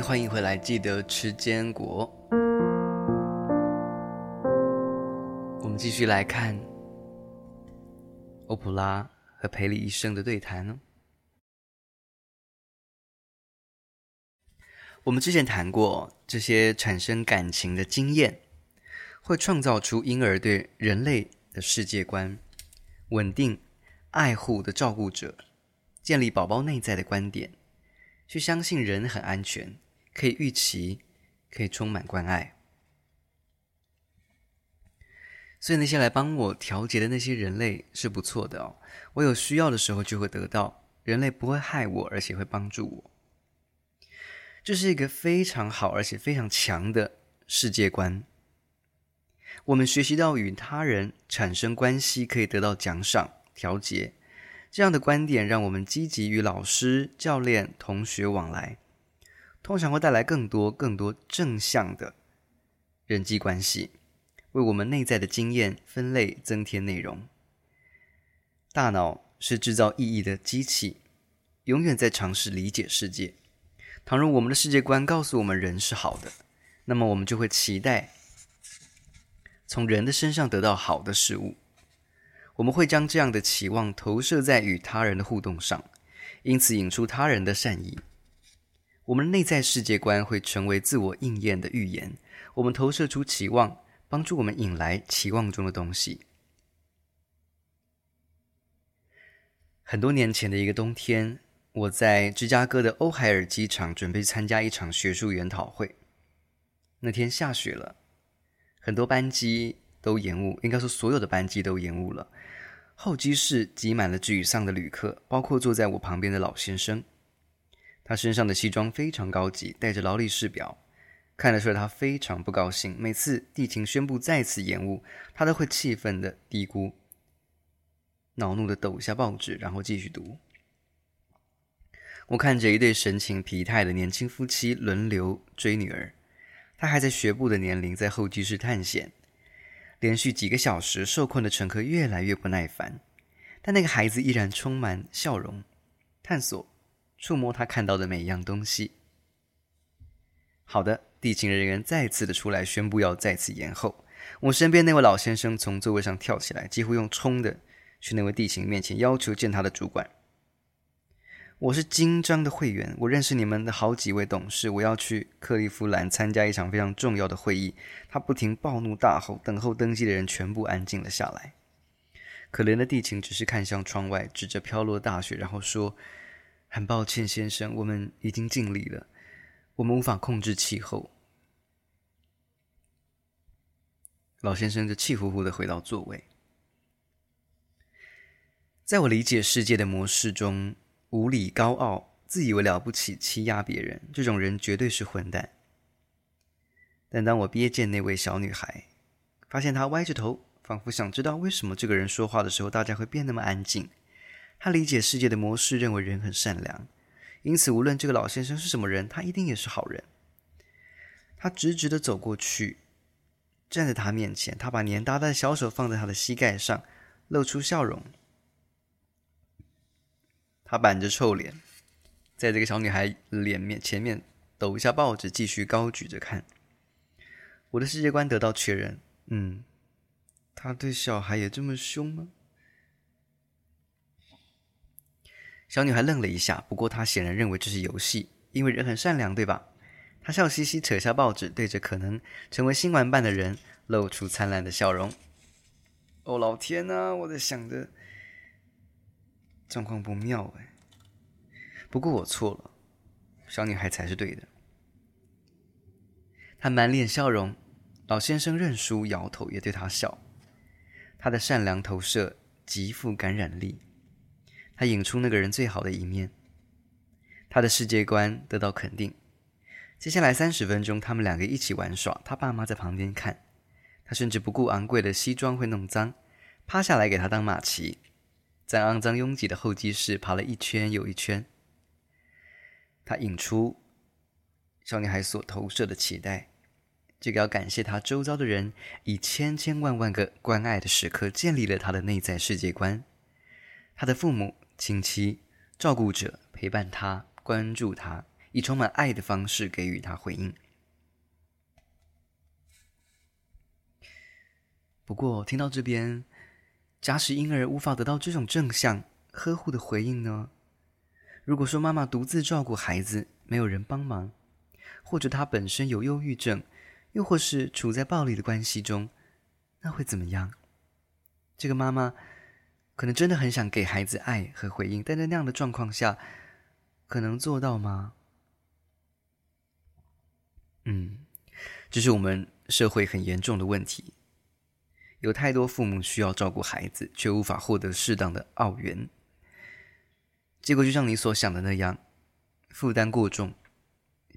欢迎回来，记得吃坚果。我们继续来看欧普拉和培里医生的对谈呢。我们之前谈过，这些产生感情的经验会创造出婴儿对人类的世界观，稳定、爱护的照顾者，建立宝宝内在的观点，去相信人很安全，可以预期，可以充满关爱。所以那些来帮我调节的那些人类是不错的哦。我有需要的时候就会得到，人类不会害我，而且会帮助我。这是一个非常好而且非常强的世界观。我们学习到与他人产生关系可以得到奖赏、调节，这样的观点让我们积极与老师、教练、同学往来，通常会带来更多更多正向的人际关系。为我们内在的经验分类增添内容。大脑是制造意义的机器，永远在尝试理解世界。倘若我们的世界观告诉我们人是好的，那么我们就会期待从人的身上得到好的事物。我们会将这样的期望投射在与他人的互动上，因此引出他人的善意。我们内在世界观会成为自我应验的预言。我们投射出期望。帮助我们引来期望中的东西。很多年前的一个冬天，我在芝加哥的欧海尔机场准备参加一场学术研讨会。那天下雪了，很多班机都延误，应该说所有的班机都延误了。候机室挤满了沮丧的旅客，包括坐在我旁边的老先生。他身上的西装非常高级，带着劳力士表。看得出来，他非常不高兴。每次地勤宣布再次延误，他都会气愤地嘀咕，恼怒地抖下报纸，然后继续读。我看着一对神情疲态的年轻夫妻轮流追女儿，他还在学步的年龄，在候机室探险。连续几个小时，受困的乘客越来越不耐烦，但那个孩子依然充满笑容，探索、触摸他看到的每一样东西。好的。地勤人员再次的出来宣布要再次延后。我身边那位老先生从座位上跳起来，几乎用冲的去那位地勤面前要求见他的主管。我是金章的会员，我认识你们的好几位董事，我要去克利夫兰参加一场非常重要的会议。他不停暴怒大吼，等候登机的人全部安静了下来。可怜的地勤只是看向窗外，指着飘落的大雪，然后说：“很抱歉，先生，我们已经尽力了。”我们无法控制气候。老先生就气呼呼的回到座位。在我理解世界的模式中，无理高傲、自以为了不起、欺压别人，这种人绝对是混蛋。但当我瞥见那位小女孩，发现她歪着头，仿佛想知道为什么这个人说话的时候，大家会变那么安静。他理解世界的模式，认为人很善良。因此，无论这个老先生是什么人，他一定也是好人。他直直的走过去，站在他面前，他把黏哒哒的小手放在他的膝盖上，露出笑容。他板着臭脸，在这个小女孩脸面前面抖一下报纸，继续高举着看。我的世界观得到确认。嗯，他对小孩也这么凶吗？小女孩愣了一下，不过她显然认为这是游戏，因为人很善良，对吧？她笑嘻嘻，扯下报纸，对着可能成为新玩伴的人露出灿烂的笑容。哦，老天呐，我在想着，状况不妙哎。不过我错了，小女孩才是对的。她满脸笑容，老先生认输，摇头也对她笑。他的善良投射极富感染力。他引出那个人最好的一面，他的世界观得到肯定。接下来三十分钟，他们两个一起玩耍，他爸妈在旁边看。他甚至不顾昂贵的西装会弄脏，趴下来给他当马骑，在肮脏拥挤的候机室爬了一圈又一圈。他引出小女孩所投射的期待，这个要感谢他周遭的人，以千千万万个关爱的时刻，建立了他的内在世界观。他的父母。亲戚、照顾者陪伴他，关注他，以充满爱的方式给予他回应。不过，听到这边，假使婴儿无法得到这种正向呵护的回应呢？如果说妈妈独自照顾孩子，没有人帮忙，或者她本身有忧郁症，又或是处在暴力的关系中，那会怎么样？这个妈妈可能真的很想给孩子爱和回应，但在那样的状况下，可能做到吗？嗯，这是我们社会很严重的问题。有太多父母需要照顾孩子，却无法获得适当的奥援，结果就像你所想的那样，负担过重，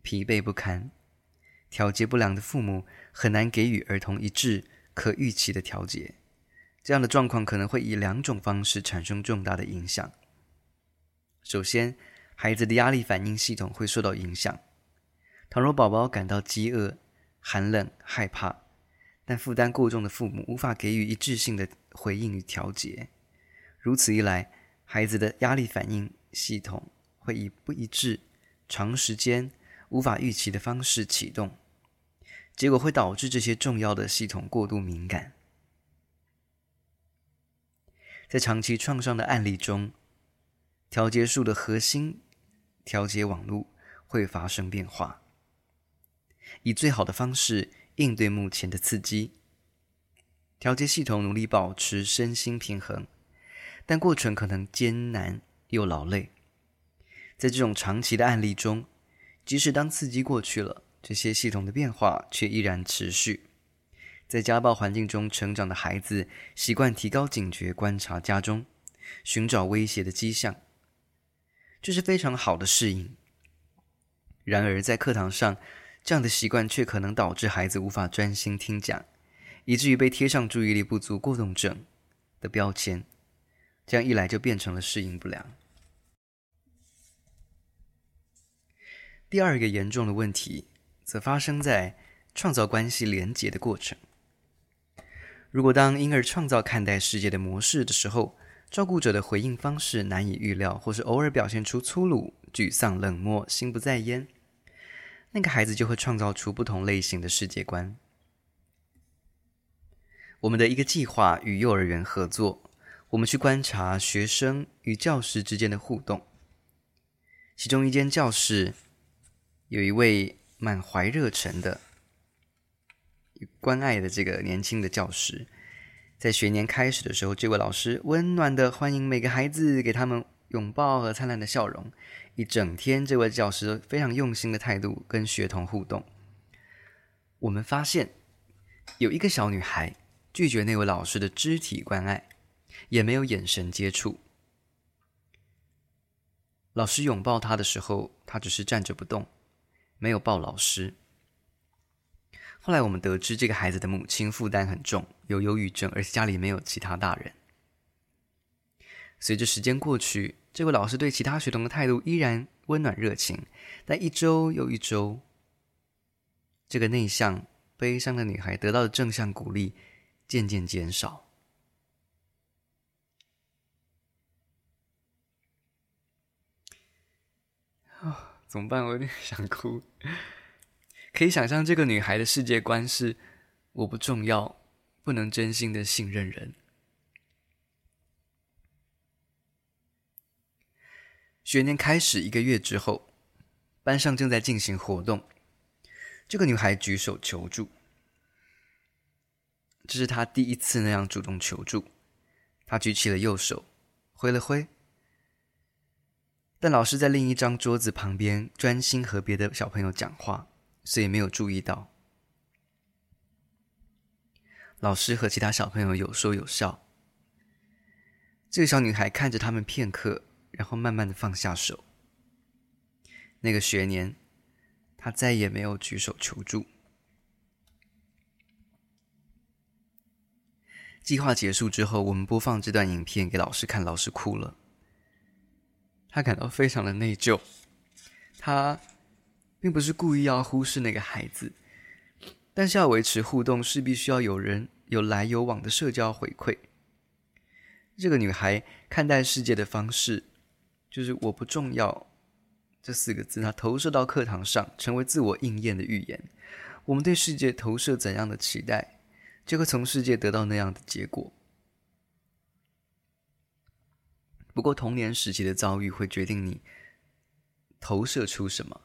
疲惫不堪，调节不良的父母很难给予儿童一致、可预期的调节。这样的状况可能会以两种方式产生重大的影响。首先，孩子的压力反应系统会受到影响。倘若宝宝感到饥饿、寒冷、害怕，但负担过重的父母无法给予一致性的回应与调节，如此一来，孩子的压力反应系统会以不一致、长时间、无法预期的方式启动，结果会导致这些重要的系统过度敏感。在长期创伤的案例中，调节术的核心调节网络会发生变化，以最好的方式。应对目前的刺激，调节系统努力保持身心平衡，但过程可能艰难又劳累。在这种长期的案例中，即使当刺激过去了，这些系统的变化却依然持续。在家暴环境中成长的孩子，习惯提高警觉，观察家中，寻找威胁的迹象，这是非常好的适应。然而，在课堂上，这样的习惯却可能导致孩子无法专心听讲，以至于被贴上注意力不足过动症的标签。这样一来就变成了适应不良。第二个严重的问题，则发生在创造关系连结的过程。如果当婴儿创造看待世界的模式的时候，照顾者的回应方式难以预料，或是偶尔表现出粗鲁、沮丧、冷漠、心不在焉。那个孩子就会创造出不同类型的世界观。我们的一个计划与幼儿园合作，我们去观察学生与教师之间的互动。其中一间教室有一位满怀热忱的、关爱的这个年轻的教师，在学年开始的时候，这位老师温暖的欢迎每个孩子，给他们拥抱和灿烂的笑容。一整天，这位教师非常用心的态度跟学童互动。我们发现有一个小女孩拒绝那位老师的肢体关爱，也没有眼神接触。老师拥抱她的时候，她只是站着不动，没有抱老师。后来我们得知，这个孩子的母亲负担很重，有忧郁症，而且家里没有其他大人。随着时间过去，这位老师对其他学童的态度依然温暖热情，但一周又一周，这个内向、悲伤的女孩得到的正向鼓励渐渐减少。啊，怎么办？我有点想哭。可以想象，这个女孩的世界观是：我不重要，不能真心的信任人。学年开始一个月之后，班上正在进行活动。这个女孩举手求助，这是她第一次那样主动求助。她举起了右手，挥了挥。但老师在另一张桌子旁边专心和别的小朋友讲话，所以没有注意到。老师和其他小朋友有说有笑。这个小女孩看着他们片刻。然后慢慢的放下手。那个学年，她再也没有举手求助。计划结束之后，我们播放这段影片给老师看，老师哭了。他感到非常的内疚。他并不是故意要忽视那个孩子，但是要维持互动，势必需要有人有来有往的社交回馈。这个女孩看待世界的方式。就是我不重要，这四个字，她投射到课堂上，成为自我应验的预言。我们对世界投射怎样的期待，就会从世界得到那样的结果。不过，童年时期的遭遇会决定你投射出什么。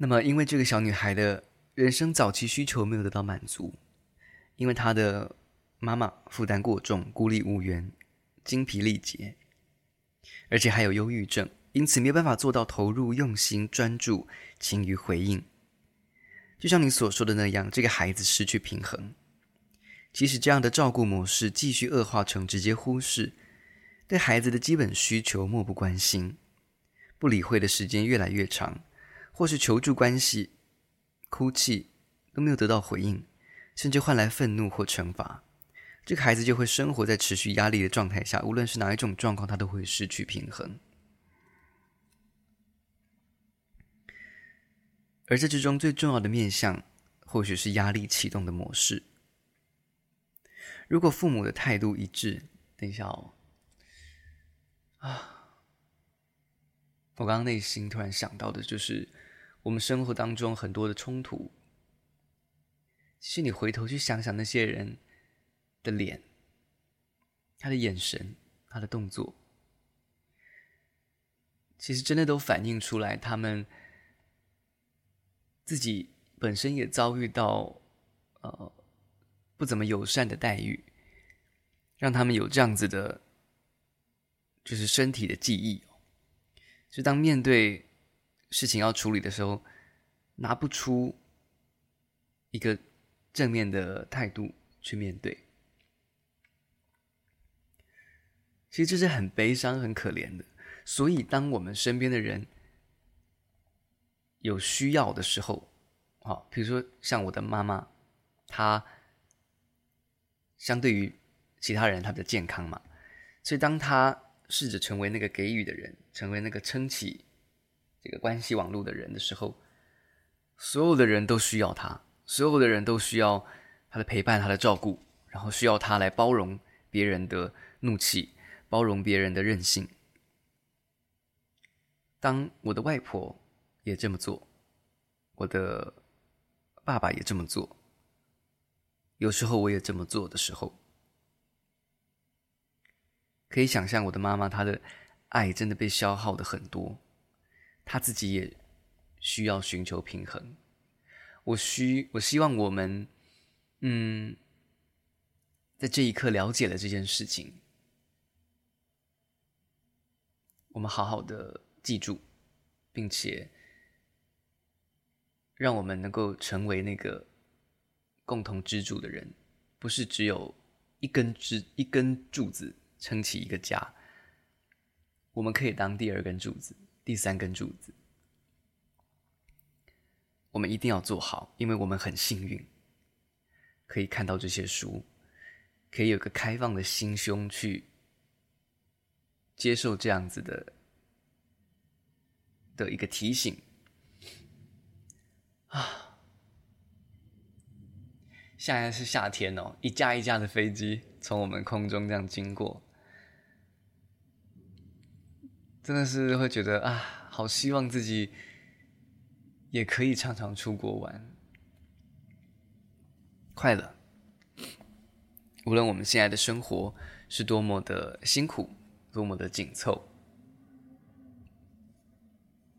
那么，因为这个小女孩的人生早期需求没有得到满足，因为她的妈妈负担过重、孤立无援、精疲力竭，而且还有忧郁症，因此没有办法做到投入、用心、专注、勤于回应。就像你所说的那样，这个孩子失去平衡。即使这样的照顾模式继续恶化成直接忽视，对孩子的基本需求漠不关心，不理会的时间越来越长。或是求助关系、哭泣都没有得到回应，甚至换来愤怒或惩罚，这个孩子就会生活在持续压力的状态下。无论是哪一种状况，他都会失去平衡。而这之中最重要的面向，或许是压力启动的模式。如果父母的态度一致，等一下哦，啊，我刚刚内心突然想到的就是。我们生活当中很多的冲突，其实你回头去想想那些人的脸、他的眼神、他的动作，其实真的都反映出来，他们自己本身也遭遇到呃不怎么友善的待遇，让他们有这样子的，就是身体的记忆，就当面对。事情要处理的时候，拿不出一个正面的态度去面对，其实这是很悲伤、很可怜的。所以，当我们身边的人有需要的时候，好，比如说像我的妈妈，她相对于其他人，她的健康嘛，所以当她试着成为那个给予的人，成为那个撑起。这个关系网络的人的时候，所有的人都需要他，所有的人都需要他的陪伴、他的照顾，然后需要他来包容别人的怒气，包容别人的任性。当我的外婆也这么做，我的爸爸也这么做，有时候我也这么做的时候，可以想象我的妈妈她的爱真的被消耗的很多。他自己也需要寻求平衡。我需，我希望我们，嗯，在这一刻了解了这件事情，我们好好的记住，并且让我们能够成为那个共同支柱的人，不是只有一根支一根柱子撑起一个家，我们可以当第二根柱子。第三根柱子，我们一定要做好，因为我们很幸运，可以看到这些书，可以有个开放的心胸去接受这样子的的一个提醒啊！现在是夏天哦，一架一架的飞机从我们空中这样经过。真的是会觉得啊，好希望自己也可以常常出国玩，快乐。无论我们现在的生活是多么的辛苦，多么的紧凑，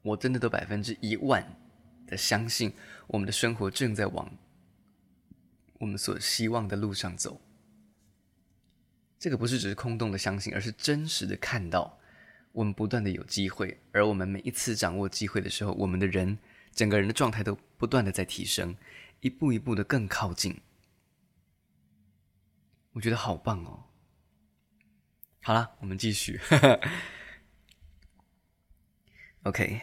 我真的都百分之一万的相信，我们的生活正在往我们所希望的路上走。这个不是只是空洞的相信，而是真实的看到。我们不断的有机会，而我们每一次掌握机会的时候，我们的人整个人的状态都不断的在提升，一步一步的更靠近。我觉得好棒哦！好了，我们继续。OK，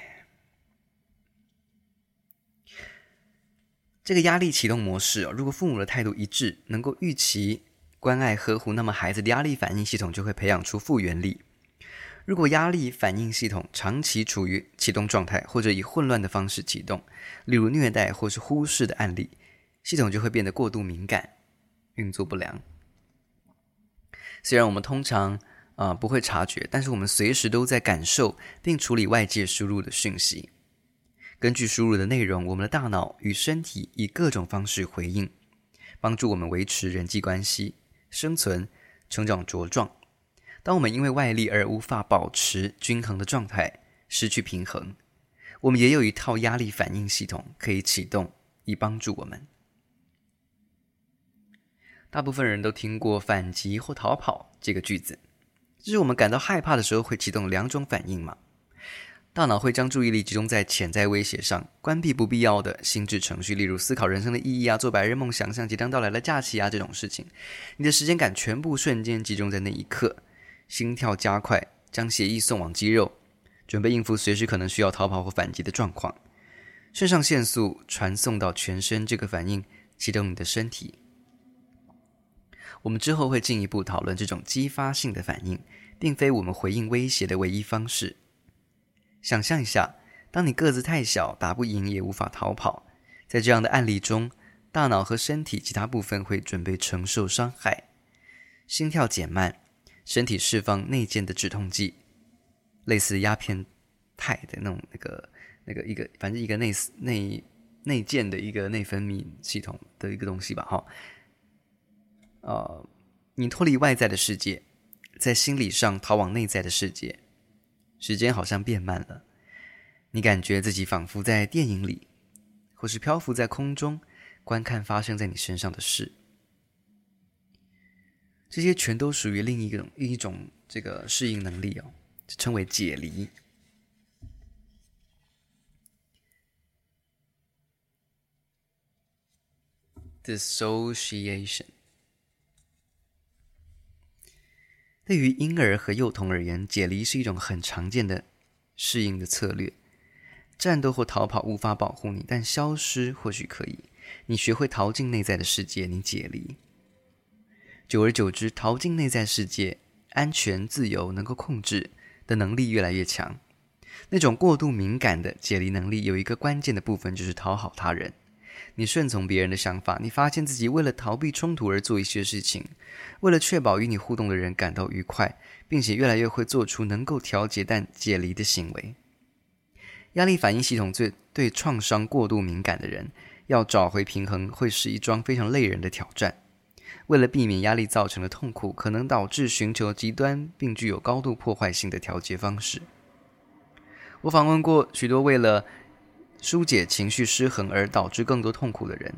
这个压力启动模式哦，如果父母的态度一致，能够预期关爱呵护，那么孩子的压力反应系统就会培养出复原力。如果压力反应系统长期处于启动状态，或者以混乱的方式启动，例如虐待或是忽视的案例，系统就会变得过度敏感，运作不良。虽然我们通常啊、不会察觉，但是我们随时都在感受并处理外界输入的讯息。根据输入的内容，我们的大脑与身体以各种方式回应，帮助我们维持人际关系、生存、成长茁壮。当我们因为外力而无法保持均衡的状态，失去平衡，我们也有一套压力反应系统可以启动，以帮助我们。大部分人都听过“反击”或“逃跑”这个句子，这是我们感到害怕的时候会启动两种反应嘛。大脑会将注意力集中在潜在威胁上，关闭不必要的心智程序，例如思考人生的意义啊、做白日梦、想象即将到来的假期啊这种事情。你的时间感全部瞬间集中在那一刻，心跳加快，将血液送往肌肉，准备应付随时可能需要逃跑或反击的状况。肾上腺素传送到全身，这个反应启动你的身体。我们之后会进一步讨论这种激发性的反应，并非我们回应威胁的唯一方式。想象一下，当你个子太小，打不赢也无法逃跑，在这样的案例中，大脑和身体其他部分会准备承受伤害，心跳减慢，身体释放内建的止痛剂，类似鸦片肽的那种那个那个一个，反正一个内内内建的一个内分泌系统的一个东西吧，哈。呃，你脱离外在的世界，在心理上逃往内在的世界，时间好像变慢了。你感觉自己仿佛在电影里，或是漂浮在空中，观看发生在你身上的事。这些全都属于另一种一种这个适应能力哦，称为解离。Dissociation。对于婴儿和幼童而言，解离是一种很常见的适应的策略。战斗或逃跑无法保护你，但消失或许可以。你学会逃进内在的世界，你解离。久而久之，逃进内在世界，安全、自由、能够控制的能力越来越强。那种过度敏感的解离能力有一个关键的部分，就是讨好他人。你顺从别人的想法，你发现自己为了逃避冲突而做一些事情，为了确保与你互动的人感到愉快，并且越来越会做出能够调节但解离的行为。压力反应系统最对创伤过度敏感的人，要找回平衡会是一桩非常累人的挑战。为了避免压力造成的痛苦，可能导致寻求极端并具有高度破坏性的调节方式。我访问过许多为了疏解情绪失衡而导致更多痛苦的人，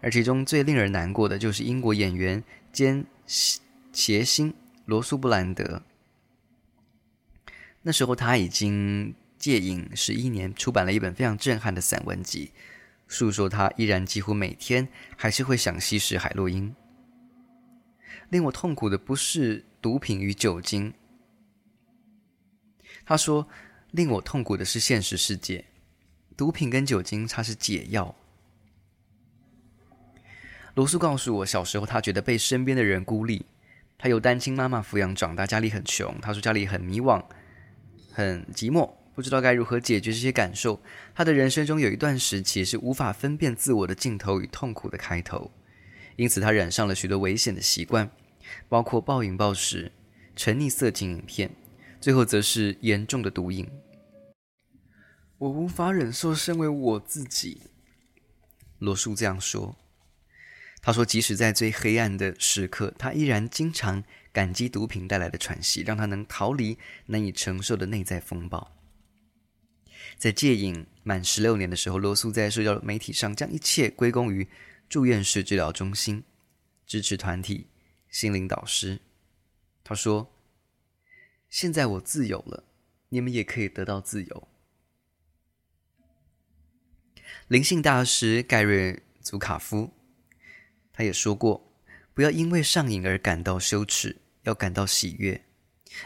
而其中最令人难过的就是英国演员兼谐星罗素·布兰德。那时候他已经戒瘾十一年，出版了一本非常震撼的散文集，诉说他依然几乎每天还是会想吸食海洛因。令我痛苦的不是毒品与酒精，他说，令我痛苦的是现实世界。毒品跟酒精，它是解药。罗素告诉我，小时候他觉得被身边的人孤立，他由单亲妈妈抚养长大，家里很穷。他说家里很迷惘，很寂寞，不知道该如何解决这些感受。他的人生中有一段时期是无法分辨自我的尽头与痛苦的开头，因此他染上了许多危险的习惯，包括暴饮暴食、沉溺色情影片，最后则是严重的毒瘾。我无法忍受身为我自己，罗素这样说。他说，即使在最黑暗的时刻，他依然经常感激毒品带来的喘息，让他能逃离难以承受的内在风暴。在戒瘾满十六年的时候，罗素在社交媒体上将一切归功于住院式治疗中心、支持团体、心灵导师。他说：“现在我自由了，你们也可以得到自由。”灵性大师盖瑞·祖卡夫，他也说过：“不要因为上瘾而感到羞耻，要感到喜悦，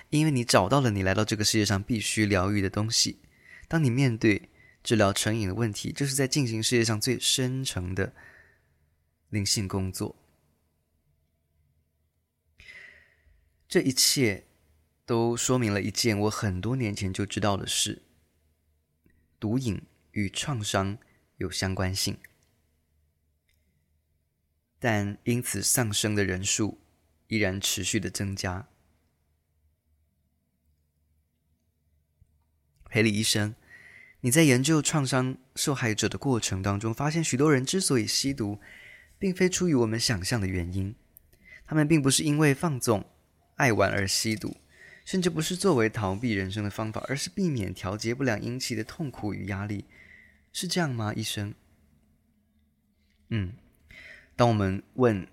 因为你找到了你来到这个世界上必须疗愈的东西。当你面对治疗成瘾的问题，就是在进行世界上最深层的灵性工作。这一切都说明了一件我很多年前就知道的事：毒瘾与创伤。”有相关性，但因此丧生的人数依然持续的增加。裴李医生，你在研究创伤受害者的过程当中，发现许多人之所以吸毒，并非出于我们想象的原因，他们并不是因为放纵、爱玩而吸毒，甚至不是作为逃避人生的方法，而是避免调节不良引起的痛苦与压力，是这样吗，医生？嗯，当我们问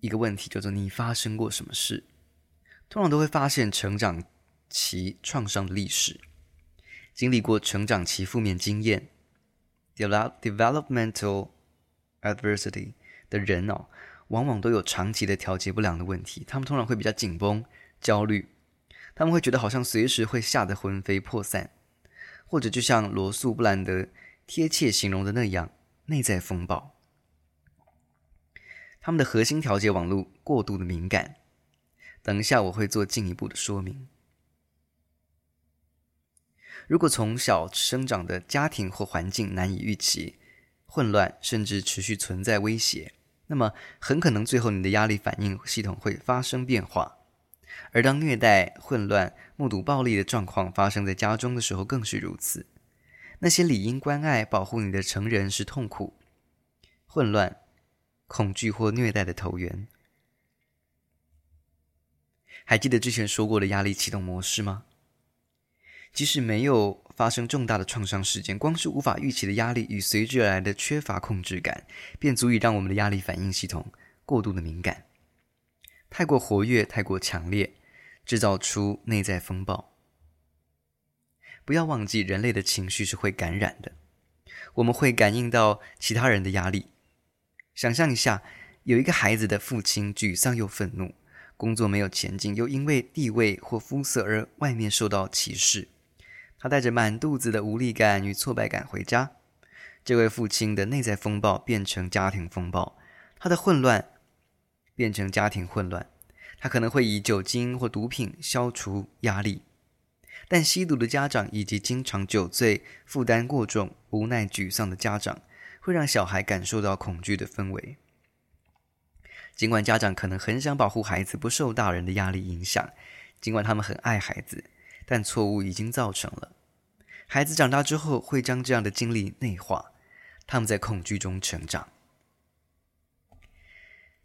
一个问题，叫做“你发生过什么事”，通常都会发现成长期创伤的历史，经历过成长期负面经验 （developmental adversity） 的人哦，往往都有长期的调节不良的问题。他们通常会比较紧绷、焦虑，他们会觉得好像随时会吓得魂飞魄散，或者就像罗素·布兰德贴切形容的那样。内在风暴，他们的核心调节网络过度的敏感。等一下我会做进一步的说明。如果从小生长的家庭或环境难以预期、混乱，甚至持续存在威胁，那么很可能最后你的压力反应系统会发生变化。而当虐待、混乱、目睹暴力的状况发生在家中的时候，更是如此。那些理应关爱、保护你的成人是痛苦、混乱、恐惧或虐待的投缘。还记得之前说过的压力启动模式吗？即使没有发生重大的创伤事件，光是无法预期的压力与随之而来的缺乏控制感，便足以让我们的压力反应系统过度的敏感，太过活跃、太过强烈，制造出内在风暴。不要忘记，人类的情绪是会感染的。我们会感应到其他人的压力。想象一下，有一个孩子的父亲沮丧又愤怒，工作没有前进，又因为地位或肤色而外面受到歧视。他带着满肚子的无力感与挫败感回家。这位父亲的内在风暴变成家庭风暴，他的混乱变成家庭混乱。他可能会以酒精或毒品消除压力。但吸毒的家长以及经常酒醉、负担过重、无奈、沮丧的家长，会让小孩感受到恐惧的氛围。尽管家长可能很想保护孩子不受大人的压力影响，尽管他们很爱孩子，但错误已经造成了。孩子长大之后会将这样的经历内化，他们在恐惧中成长。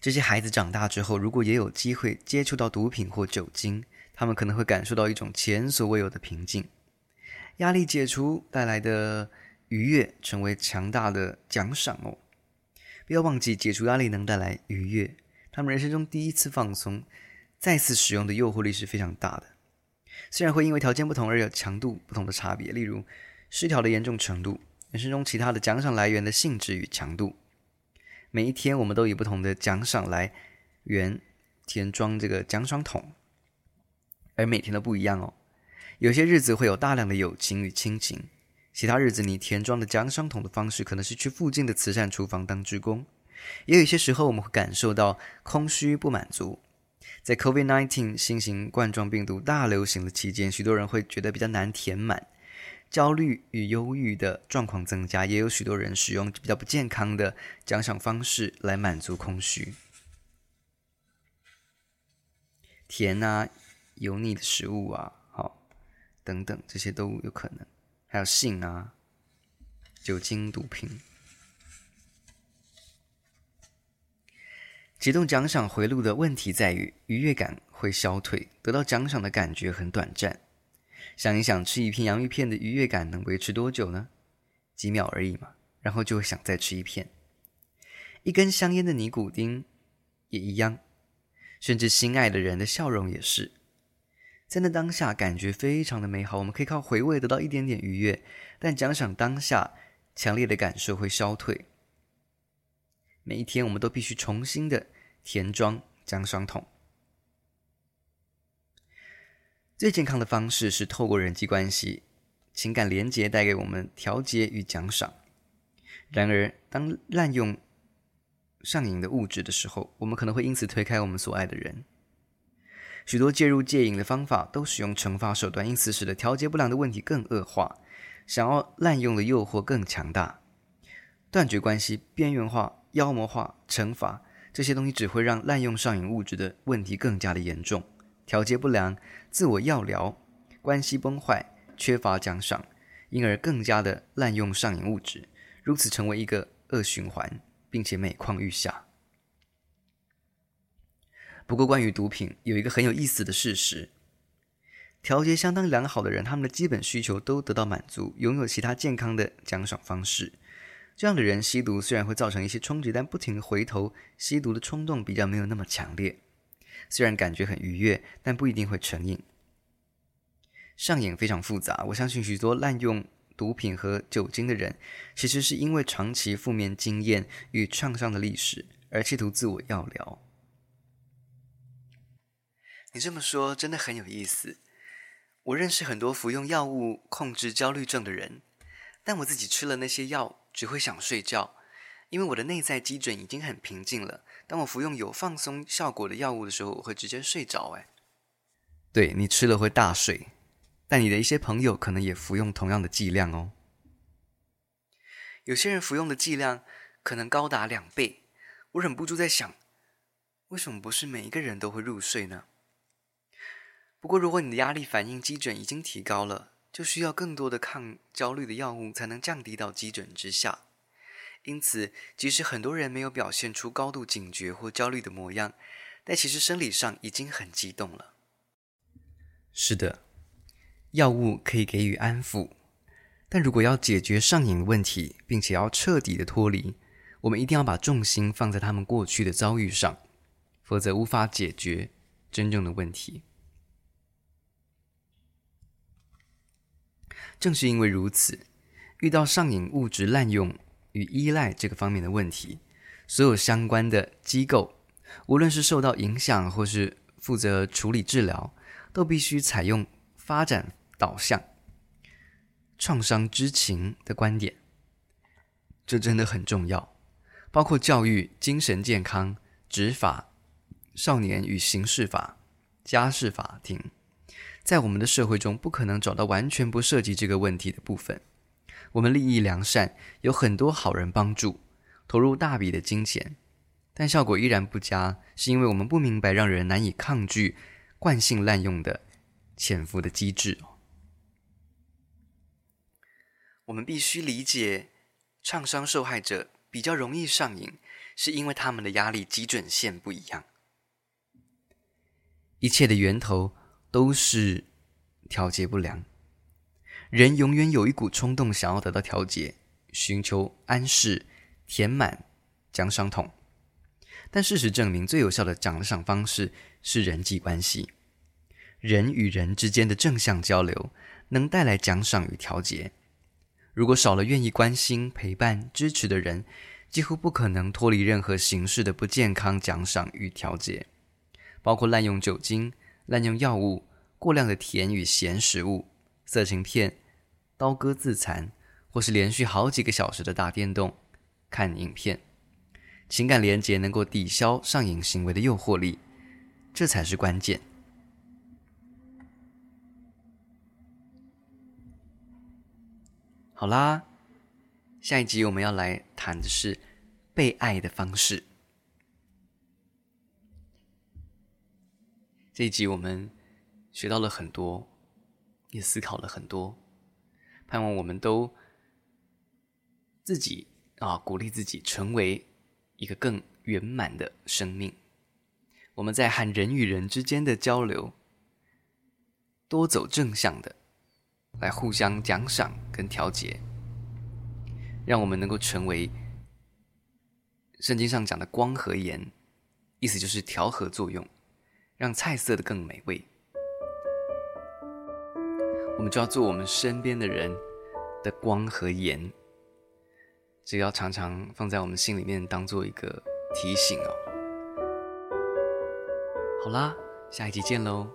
这些孩子长大之后，如果也有机会接触到毒品或酒精，他们可能会感受到一种前所未有的平静，压力解除带来的愉悦成为强大的奖赏哦。不要忘记，解除压力能带来愉悦。他们人生中第一次放松，再次使用的诱惑力是非常大的。虽然会因为条件不同而有强度不同的差别，例如失调的严重程度，人生中其他的奖赏来源的性质与强度。每一天，我们都以不同的奖赏来源填装这个奖赏桶。而每天都不一样哦，有些日子会有大量的友情与亲情，其他日子你填装的奖赏桶的方式可能是去附近的慈善厨房当志工。也有一些时候我们会感受到空虚不满足。在 COVID-19 新型冠状病毒大流行的期间，许多人会觉得比较难填满，焦虑与忧郁的状况增加，也有许多人使用比较不健康的奖赏方式来满足空虚。甜啊。油腻的食物啊，好，等等，这些都有可能。还有性啊，酒精、毒品。启动奖赏回路的问题在于，愉悦感会消退，得到奖赏的感觉很短暂。想一想，吃一片洋芋片的愉悦感能维持多久呢？几秒而已嘛，然后就会想再吃一片。一根香烟的尼古丁也一样，甚至心爱的人的笑容也是。在那当下，感觉非常的美好，我们可以靠回味得到一点点愉悦，但奖赏当下，强烈的感受会消退。每一天，我们都必须重新的填装奖赏桶。最健康的方式是透过人际关系、情感连结带给我们调节与奖赏。然而，当滥用上瘾的物质的时候，我们可能会因此推开我们所爱的人。许多介入戒瘾的方法都使用惩罚手段，因此使得调节不良的问题更恶化。想要滥用的诱惑更强大，断绝关系、边缘化、妖魔化、惩罚，这些东西只会让滥用上瘾物质的问题更加的严重，调节不良、自我药疗、关系崩坏、缺乏奖赏，因而更加的滥用上瘾物质，如此成为一个恶循环，并且每况愈下。不过，关于毒品，有一个很有意思的事实：调节相当良好的人，他们的基本需求都得到满足，拥有其他健康的奖赏方式。这样的人吸毒虽然会造成一些冲击，但不停回头吸毒的冲动比较没有那么强烈。虽然感觉很愉悦，但不一定会成瘾。上瘾非常复杂，我相信许多滥用毒品和酒精的人，其实是因为长期负面经验与创伤的历史，而企图自我药疗。你这么说真的很有意思。我认识很多服用药物控制焦虑症的人，但我自己吃了那些药。只会想睡觉，因为我的内在基准已经很平静了。当我服用有放松效果的药物的时候，我会直接睡着。哎，对，你吃了会大睡，但你的一些朋友可能也服用同样的剂量哦。有些人服用的剂量可能高达两倍。我忍不住在想，为什么不是每一个人都会入睡呢？不过，如果你的压力反应基准已经提高了。就需要更多的抗焦虑的药物才能降低到基准之下。因此，即使很多人没有表现出高度警觉或焦虑的模样，但其实生理上已经很激动了。是的，药物可以给予安抚，但如果要解决上瘾问题，并且要彻底的脱离，我们一定要把重心放在他们过去的遭遇上，否则无法解决真正的问题。正是因为如此，遇到上瘾物质滥用与依赖这个方面的问题，所有相关的机构，无论是受到影响或是负责处理治疗，都必须采用发展导向、创伤知情的观点。这真的很重要，包括教育、精神健康、执法、少年与刑事法、家事法庭。在我们的社会中，不可能找到完全不涉及这个问题的部分。我们利益良善，有很多好人帮助，投入大笔的金钱，但效果依然不佳，是因为我们不明白让人难以抗拒惯性滥用的潜伏的机制。我们必须理解，创伤受害者比较容易上瘾，是因为他们的压力基准线不一样。一切的源头。都是调节不良。人永远有一股冲动，想要得到调节，寻求安适、填满奖赏筒。但事实证明，最有效的奖赏方式是人际关系。人与人之间的正向交流，能带来奖赏与调节。如果少了愿意关心、陪伴、支持的人，几乎不可能脱离任何形式的不健康奖赏与调节，包括滥用酒精。滥用药物、过量的甜与咸食物、色情片、刀割自残，或是连续好几个小时的打电动、看影片，情感连结能够抵消上瘾行为的诱惑力，这才是关键。好啦，下一集我们要来谈的是被爱的方式。这一集我们学到了很多，也思考了很多，盼望我们都自己啊鼓励自己成为一个更圆满的生命。我们在和人与人之间的交流，多走正向的，来互相奖赏跟调节，让我们能够成为圣经上讲的光和盐，意思就是调和作用。让菜色的更美味，我们就要做我们身边的人的光和盐，这要常常放在我们心里面，当做一个提醒哦。好啦，下一集见喽。